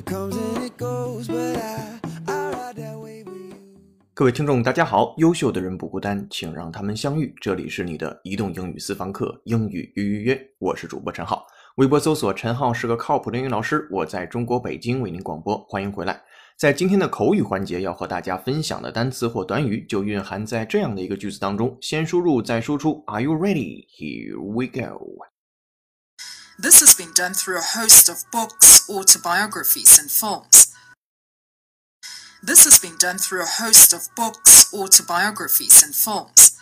It comes and it goes but i 各位听众，大家好！优秀的人不孤单，请让他们相遇。这里是你的移动英语私房课，英语约约约，我是主播陈浩。微博搜索“陈浩是个靠谱的英语老师”，我在中国北京为您广播，欢迎回来。在今天的口语环节，要和大家分享的单词或短语就蕴含在这样的一个句子当中：先输入再输出。Are you ready? Here we go. This has been done through a host of books, autobiographies, and films. This has been done through a host of books, autobiographies, and films.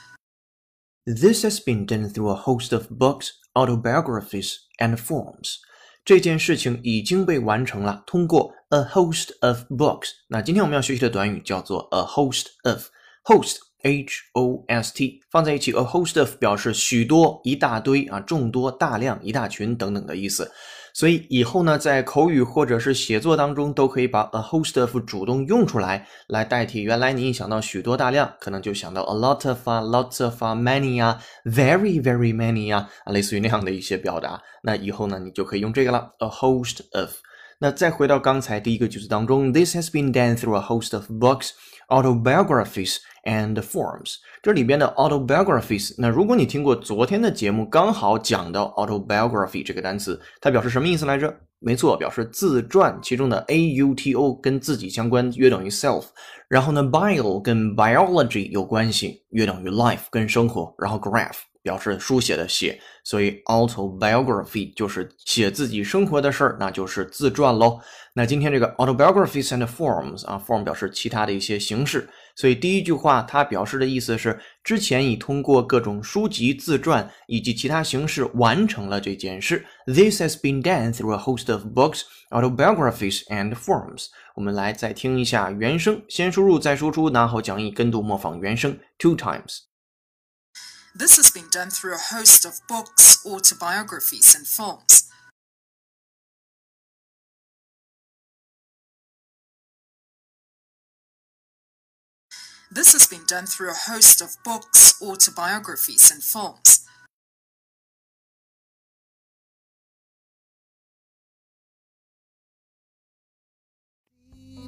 This has been done through a host of books, autobiographies, and forms. 这件事情已经被完成了，通过 a host of books。那今天我们要学习的短语叫做 a host of。host h o s t 放在一起，a host of 表示许多、一大堆啊、众多、大量、一大群等等的意思。所以以后呢，在口语或者是写作当中，都可以把 a host of 主动用出来，来代替原来你一想到许多大量，可能就想到 a lot of 啊，lots of 啊，many 啊，very very many 啊，类似于那样的一些表达。那以后呢，你就可以用这个了，a host of。那再回到刚才第一个句子当中，This has been done through a host of books, autobiographies and forms。这里边的 autobiographies，那如果你听过昨天的节目，刚好讲到 autobiography 这个单词，它表示什么意思来着？没错，表示自传，其中的 a u t o 跟自己相关，约等于 self。然后呢，bio 跟 biology 有关系，约等于 life 跟生活。然后 graph 表示书写的写，所以 autobiography 就是写自己生活的事儿，那就是自传喽。那今天这个 autobiographies and forms 啊，form 表示其他的一些形式，所以第一句话它表示的意思是之前已通过各种书籍、自传以及其他形式完成了这件事。This has been done through a host of books, autobiographies and forms。我们来再听一下原声，先输入再输出，拿好讲义，跟读模仿原声 two times。This has been done through a host of books, autobiographies, and films. This has been done through a host of books, autobiographies, and films.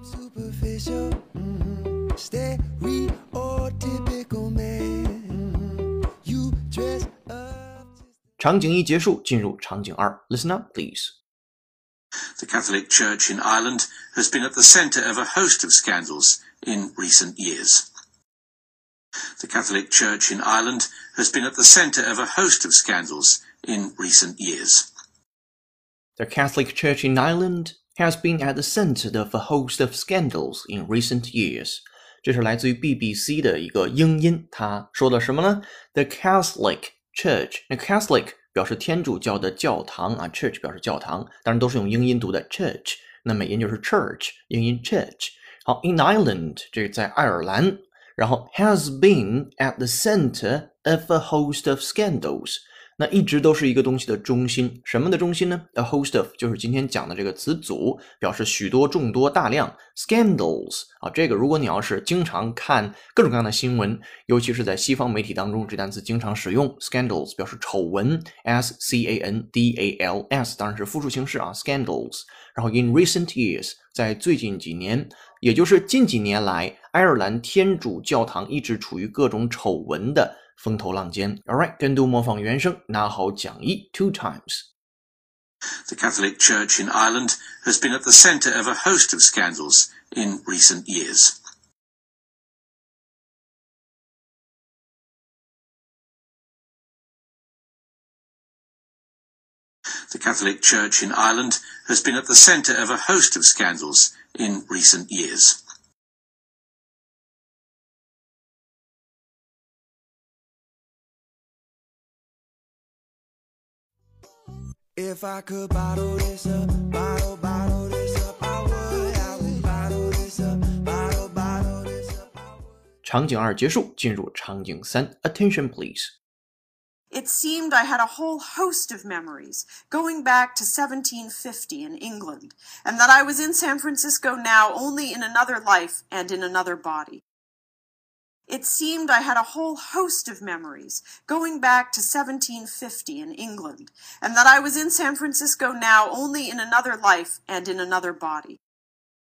Superficial, mhm. stereotypical man. 场景一结束，进入场景二，Listen up, please. The Catholic Church in Ireland has been at the centre of a host of scandals in recent years. The Catholic Church in Ireland has been at the centre of a host of scandals in recent years. The Catholic Church in Ireland has been at the center of a host of scandals in recent years. 这是来自于 BBC 的一个英音，他说的什么呢？The Catholic Church，那 Catholic 表示天主教的教堂啊，Church 表示教堂，当然都是用英音读的 Church，那美音就是 Church，英音 Church。好，in Ireland 这个在爱尔兰，然后 has been at the center of a host of scandals。 那一直都是一个东西的中心，什么的中心呢？A host of 就是今天讲的这个词组，表示许多、众多、大量。Scandals 啊，这个如果你要是经常看各种各样的新闻，尤其是在西方媒体当中，这单词经常使用。Scandals 表示丑闻，S C A N D A L S 当然是复数形式啊，scandals。然后 in recent years 在最近几年，也就是近几年来，爱尔兰天主教堂一直处于各种丑闻的风头浪尖。All right，跟读模仿原声，拿好讲义 two times。 The Catholic Church in Ireland has been at the centre of a host of scandals in recent years. The Catholic Church in Ireland has been at the centre of a host of scandals in recent years. If I could bottle this up, bottle, bottle this up, I would. I would bottle this up, bottle, bottle this up. 场景二结束，进入场景三。Attention, please. It seemed I had a whole host of memories, going back to 1750 in England, and that I was in San Francisco now only in another life and in another body. It seemed I had a whole host of memories, going back to 1750 in England, and that I was in San Francisco now only in another life and in another body.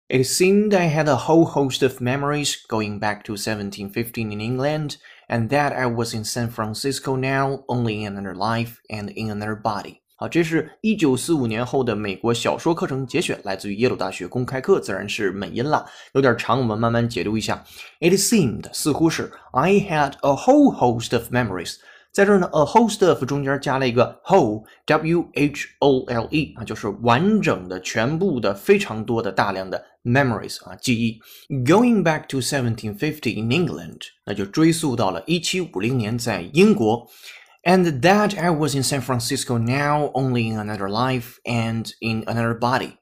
It seemed I had a whole host of memories going back to 1715 in England, and that I was in San Francisco now, only in another life and in another body. 啊，这是一九四五年后的美国小说课程节选，来自于耶鲁大学公开课，自然是美音了，有点长，我们慢慢解读一下。It seemed 似乎是 I had a whole host of memories。在这儿呢，a host of 中间加了一个 whole，w h o l e 啊，就是完整的、全部的、非常多的、大量的 memories 啊，记忆。Going back to 1750 in England，那就追溯到了一七五零年在英国。And that I was in San Francisco now, only in another life and in another body.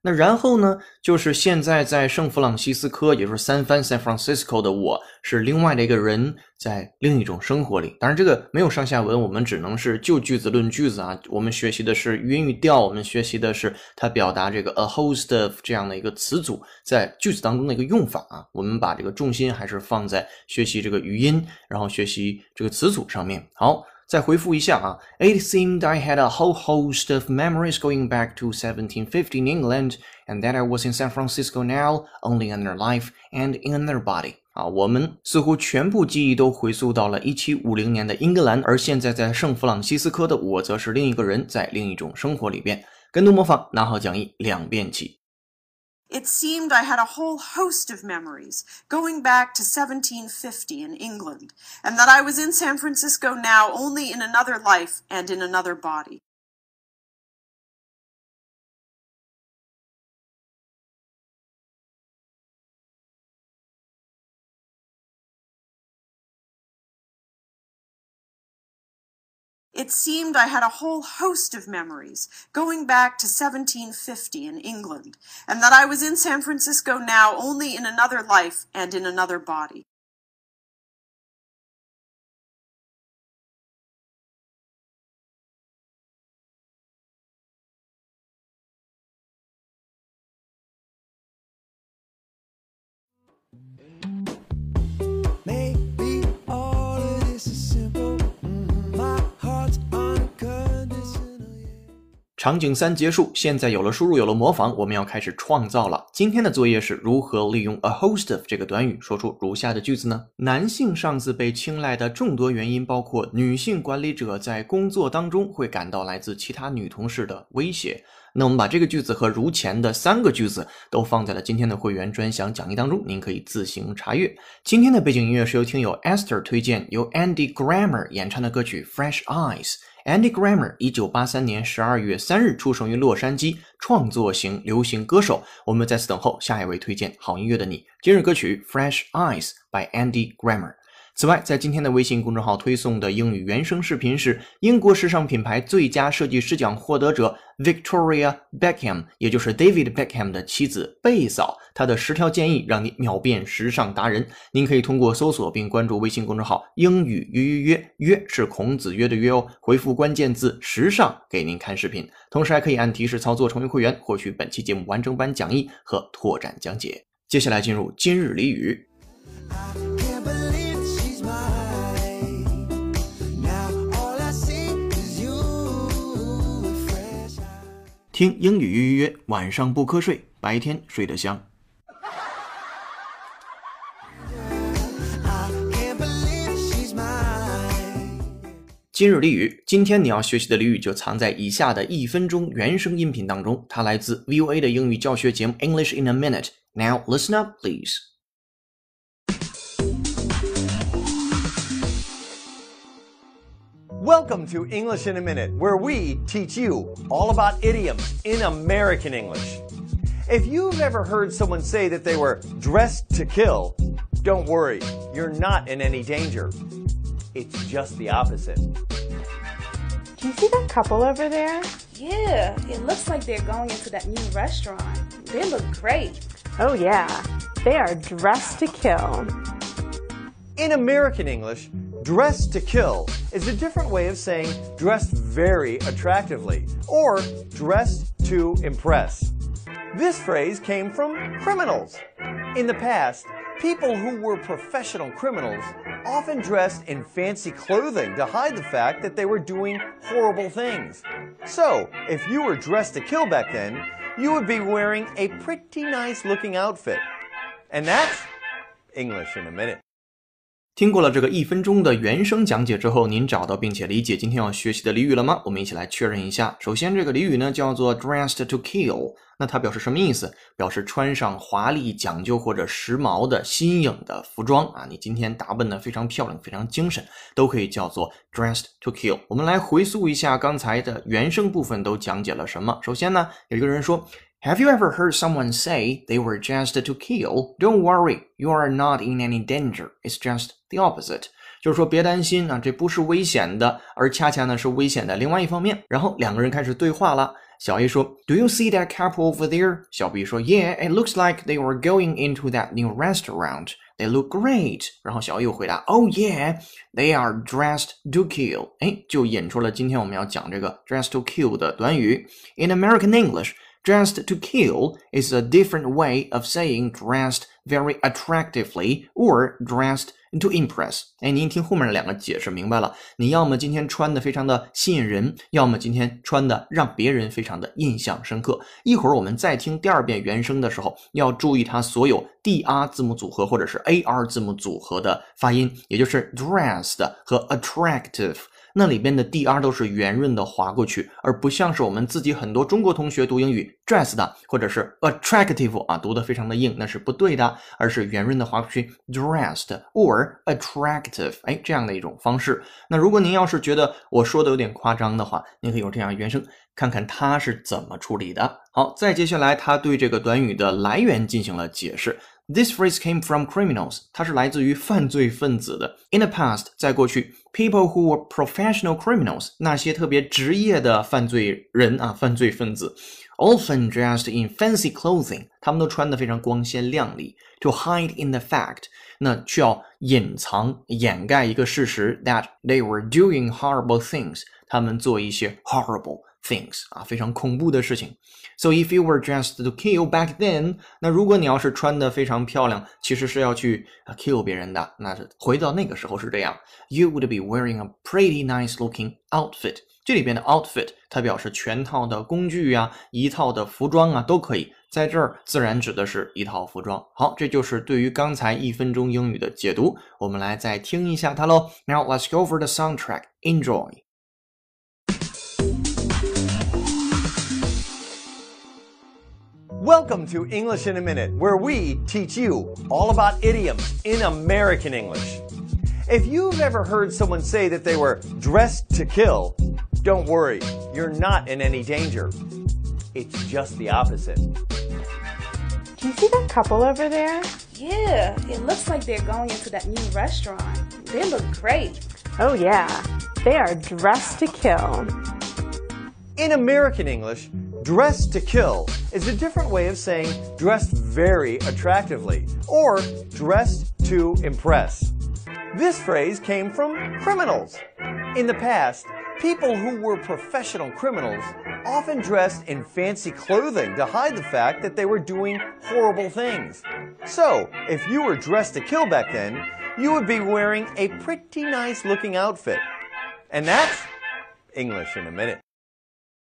那然后呢，就是现在在圣弗朗西斯科，也就是三藩 San Francisco 的我，是另外的一个人，在另一种生活里。当然，这个没有上下文，我们只能是就句子论句子啊。我们学习的是语音语调，我们学习的是它表达这个 a host of 这样的一个词组在句子当中的一个用法啊。我们把这个重心还是放在学习这个语音，然后学习这个词组上面。好。再回复一下啊，It seemed I had a whole host of memories going back to 1750 in England, and that I was in San Francisco now, only in another life and in another body. 啊，我们似乎全部记忆都回溯到了1750年的英格兰，而现在在圣弗朗西斯科的我，则是另一个人，在另一种生活里边。跟读模仿，拿好讲义，两遍起。It seemed I had a whole host of memories, going back to 1750 in England, and that I was in San Francisco now only in another life and in another body. It seemed I had a whole host of memories, going back to 1750 in England, and that I was in San Francisco now only in another life and in another body. 场景三结束，现在有了输入，有了模仿，我们要开始创造了。今天的作业是如何利用 a host of 这个短语说出如下的句子呢？男性上司被青睐的众多原因包括女性管理者在工作当中会感到来自其他女同事的威胁。那我们把这个句子和如前的三个句子都放在了今天的会员专享讲义当中，您可以自行查阅。今天的背景音乐是由听友 Esther 推荐，由 Andy Grammer 演唱的歌曲《Fresh Eyes》。Andy Grammer，一九八三年十二月三日出生于洛杉矶，创作型流行歌手。我们在此等候下一位推荐好音乐的你。今日歌曲《Fresh Eyes》by Andy Grammer。此外，在今天的微信公众号推送的英语原声视频是英国时尚品牌最佳设计师奖获得者 Victoria Beckham，也就是 David Beckham 的妻子贝嫂，她的十条建议让你秒变时尚达人。您可以通过搜索并关注微信公众号“英语约约约”，约是孔子约的约哦，回复关键字“时尚”给您看视频，同时还可以按提示操作成为会员，获取本期节目完整版讲义和拓展讲解。接下来进入今日俚语。听英语预约，晚上不瞌睡，白天睡得香。今日俚语，今天你要学习的俚语就藏在以下的一分钟原声音频当中，它来自 VOA 的英语教学节目 English in a Minute。Now listen up, please. Welcome to English in a Minute, where we teach you all about idioms in American English. If you've ever heard someone say that they were dressed to kill, don't worry, you're not in any danger. It's just the opposite. Do you see that couple over there? Yeah, it looks like they're going into that new restaurant. They look great. Oh, yeah. They are dressed to kill. In American English, dressed to kill is a different way of saying dressed very attractively or dressed to impress. This phrase came from criminals. In the past, people who were professional criminals often dressed in fancy clothing to hide the fact that they were doing horrible things. So, if you were dressed to kill back then, you would be wearing a pretty nice looking outfit. And that's English in a minute. 听过了这个一分钟的原声讲解之后，您找到并且理解今天要学习的俚语了吗？我们一起来确认一下。首先，这个俚语呢叫做 dressed to kill，那它表示什么意思？表示穿上华丽、讲究或者时髦的新颖的服装啊！你今天打扮的非常漂亮、非常精神，都可以叫做 dressed to kill。我们来回溯一下刚才的原声部分都讲解了什么。首先呢，有一个人说。Have you ever heard someone say they were just to kill? Don't worry, you are not in any danger. It's just the opposite. 就是说别担心啊，这不是危险的，而恰恰呢是危险的另外一方面。然后两个人开始对话了。小 A 说：“Do you see that couple over there？” 小 B 说：“Yeah, it looks like they were going into that new restaurant. They look great。”然后小 A 又回答：“Oh yeah, they are dressed to kill。”哎，就引出了今天我们要讲这个 “dressed to kill” 的短语。In American English。 Dressed to kill is a different way of saying dressed very attractively or dressed to impress。哎，您听后面的两个解释明白了。你要么今天穿的非常的吸引人，要么今天穿的让别人非常的印象深刻。一会儿我们再听第二遍原声的时候，要注意它所有 dr 字母组合或者是 ar 字母组合的发音，也就是 dressed 和 attractive。那里边的 dr 都是圆润的划过去，而不像是我们自己很多中国同学读英语 dressed 或者是 attractive 啊，读的非常的硬，那是不对的，而是圆润的划过去 dressed or attractive，哎，这样的一种方式。那如果您要是觉得我说的有点夸张的话，您可以用这样原声看看他是怎么处理的。好，再接下来他对这个短语的来源进行了解释。This phrase came from criminals，它是来自于犯罪分子的。In the past，在过去，people who were professional criminals，那些特别职业的犯罪人啊，犯罪分子，often dressed in fancy clothing，他们都穿得非常光鲜亮丽。To hide in the fact，那需要隐藏、掩盖一个事实，that they were doing horrible things，他们做一些 horrible。 Things 啊，非常恐怖的事情。So if you were dressed to kill back then，那如果你要是穿的非常漂亮，其实是要去 kill 别人的，那是回到那个时候是这样。You would be wearing a pretty nice looking outfit。这里边的 outfit 它表示全套的工具啊，一套的服装啊都可以。在这儿自然指的是一套服装。好，这就是对于刚才一分钟英语的解读。我们来再听一下它喽。Now let's go for the soundtrack. Enjoy. Welcome to English in a Minute, where we teach you all about idioms in American English. If you've ever heard someone say that they were dressed to kill, don't worry, you're not in any danger. It's just the opposite. Do you see that couple over there? Yeah, it looks like they're going into that new restaurant. They look great. Oh, yeah. They are dressed to kill. In American English, dressed to kill is a different way of saying dressed very attractively or dressed to impress. This phrase came from criminals. In the past, people who were professional criminals often dressed in fancy clothing to hide the fact that they were doing horrible things. So, if you were dressed to kill back then, you would be wearing a pretty nice looking outfit. And that's English in a minute.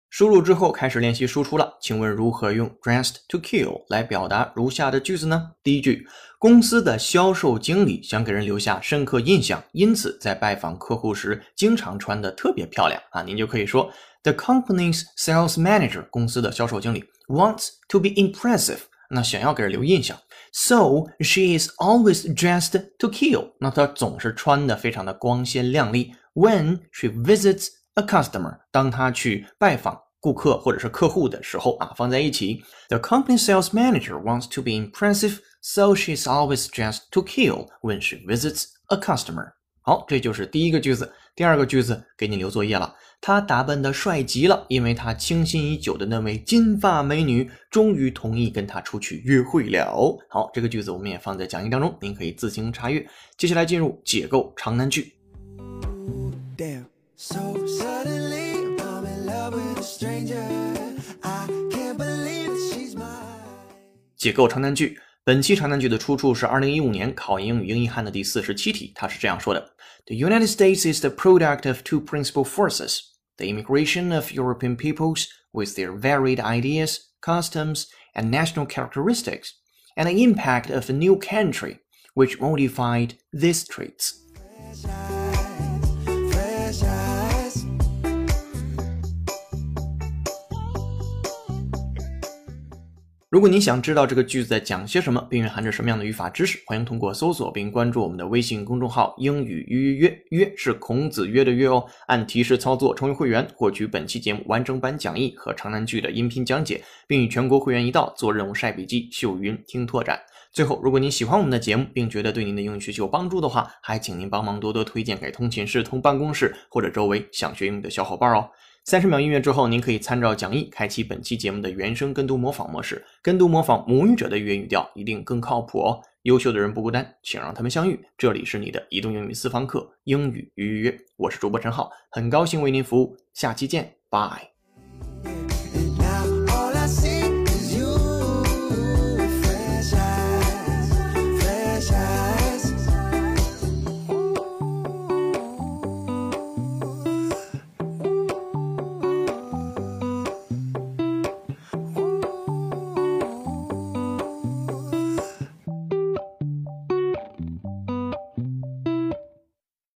输入之后开始练习输出了。请问如何用 dressed to kill 来表达如下的句子呢？第一句，公司的销售经理想给人留下深刻印象，因此在拜访客户时经常穿的特别漂亮啊。您就可以说 The company's sales manager 公司的销售经理 wants to be impressive，那想要给人留印象，so she is always dressed to kill，那她总是穿的非常的光鲜亮丽。When she visits a customer，当他去拜访顾客或者是客户的时候啊，放在一起。The company sales manager wants to be impressive, so she's always dressed to kill when she visits a customer。好，这就是第一个句子。第二个句子给你留作业了。他打扮的帅极了，因为他倾心已久的那位金发美女终于同意跟他出去约会了。好，这个句子我们也放在讲义当中，您可以自行查阅。接下来进入解构长难句。Damn. So suddenly I'm in love with a stranger. I can't believe that she's mine. 解构长难句。本期长难句的出处是二零一五年考英语英译汉的第四十七题，它是这样说的：The United States is the product of two principal forces: the immigration of European peoples with their varied ideas, customs, and national characteristics, and the impact of a new country which modified these traits. 如果您想知道这个句子在讲些什么，并蕴含着什么样的语法知识，欢迎通过搜索并关注我们的微信公众号“英语约约约”，约是孔子约的约哦。按提示操作成为会员，获取本期节目完整版讲义和长难句的音频讲解，并与全国会员一道做任务晒笔记、秀云、听拓展。最后，如果您喜欢我们的节目，并觉得对您的英语学习有帮助的话，还请您帮忙多多推荐给通勤室、通办公室或者周围想学英语的小伙伴哦。三十秒音乐之后，您可以参照讲义开启本期节目的原声跟读模仿模式，跟读模仿母语者的粤语调，一定更靠谱哦。优秀的人不孤单，请让他们相遇。这里是你的移动英语私房课，英语预约，我是主播陈浩，很高兴为您服务，下期见，拜。